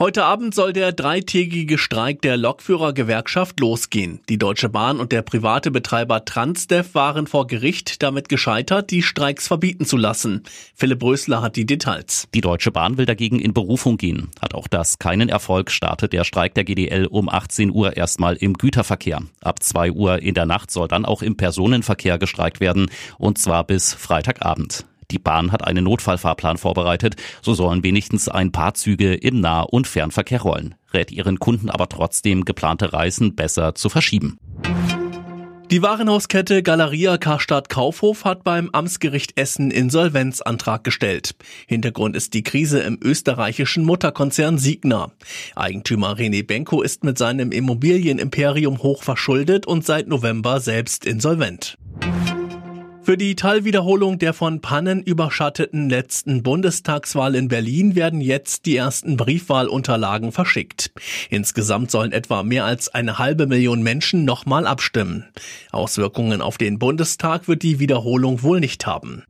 Heute Abend soll der dreitägige Streik der Lokführergewerkschaft losgehen. Die Deutsche Bahn und der private Betreiber Transdev waren vor Gericht damit gescheitert, die Streiks verbieten zu lassen. Philipp Rösler hat die Details. Die Deutsche Bahn will dagegen in Berufung gehen. Hat auch das keinen Erfolg, startet der Streik der GDL um 18 Uhr erstmal im Güterverkehr. Ab 2 Uhr in der Nacht soll dann auch im Personenverkehr gestreikt werden, und zwar bis Freitagabend. Die Bahn hat einen Notfallfahrplan vorbereitet. So sollen wenigstens ein paar Züge im Nah- und Fernverkehr rollen. Rät ihren Kunden aber trotzdem, geplante Reisen besser zu verschieben. Die Warenhauskette Galeria Karstadt Kaufhof hat beim Amtsgericht Essen Insolvenzantrag gestellt. Hintergrund ist die Krise im österreichischen Mutterkonzern Signa. Eigentümer René Benko ist mit seinem Immobilienimperium hoch verschuldet und seit November selbst insolvent. Für die Teilwiederholung der von Pannen überschatteten letzten Bundestagswahl in Berlin werden jetzt die ersten Briefwahlunterlagen verschickt. Insgesamt sollen etwa mehr als eine halbe Million Menschen nochmal abstimmen. Auswirkungen auf den Bundestag wird die Wiederholung wohl nicht haben.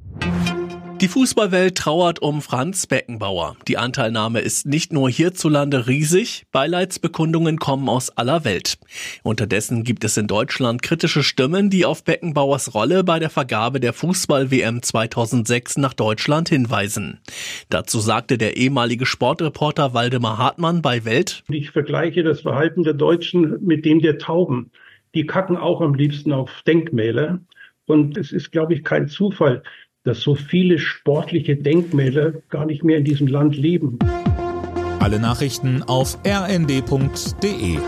Die Fußballwelt trauert um Franz Beckenbauer. Die Anteilnahme ist nicht nur hierzulande riesig, Beileidsbekundungen kommen aus aller Welt. Unterdessen gibt es in Deutschland kritische Stimmen, die auf Beckenbauers Rolle bei der Vergabe der Fußball-WM 2006 nach Deutschland hinweisen. Dazu sagte der ehemalige Sportreporter Waldemar Hartmann bei Welt. Ich vergleiche das Verhalten der Deutschen mit dem der Tauben. Die kacken auch am liebsten auf Denkmäler. Und es ist, glaube ich, kein Zufall, dass so viele sportliche Denkmäler gar nicht mehr in diesem Land leben. Alle Nachrichten auf rnd.de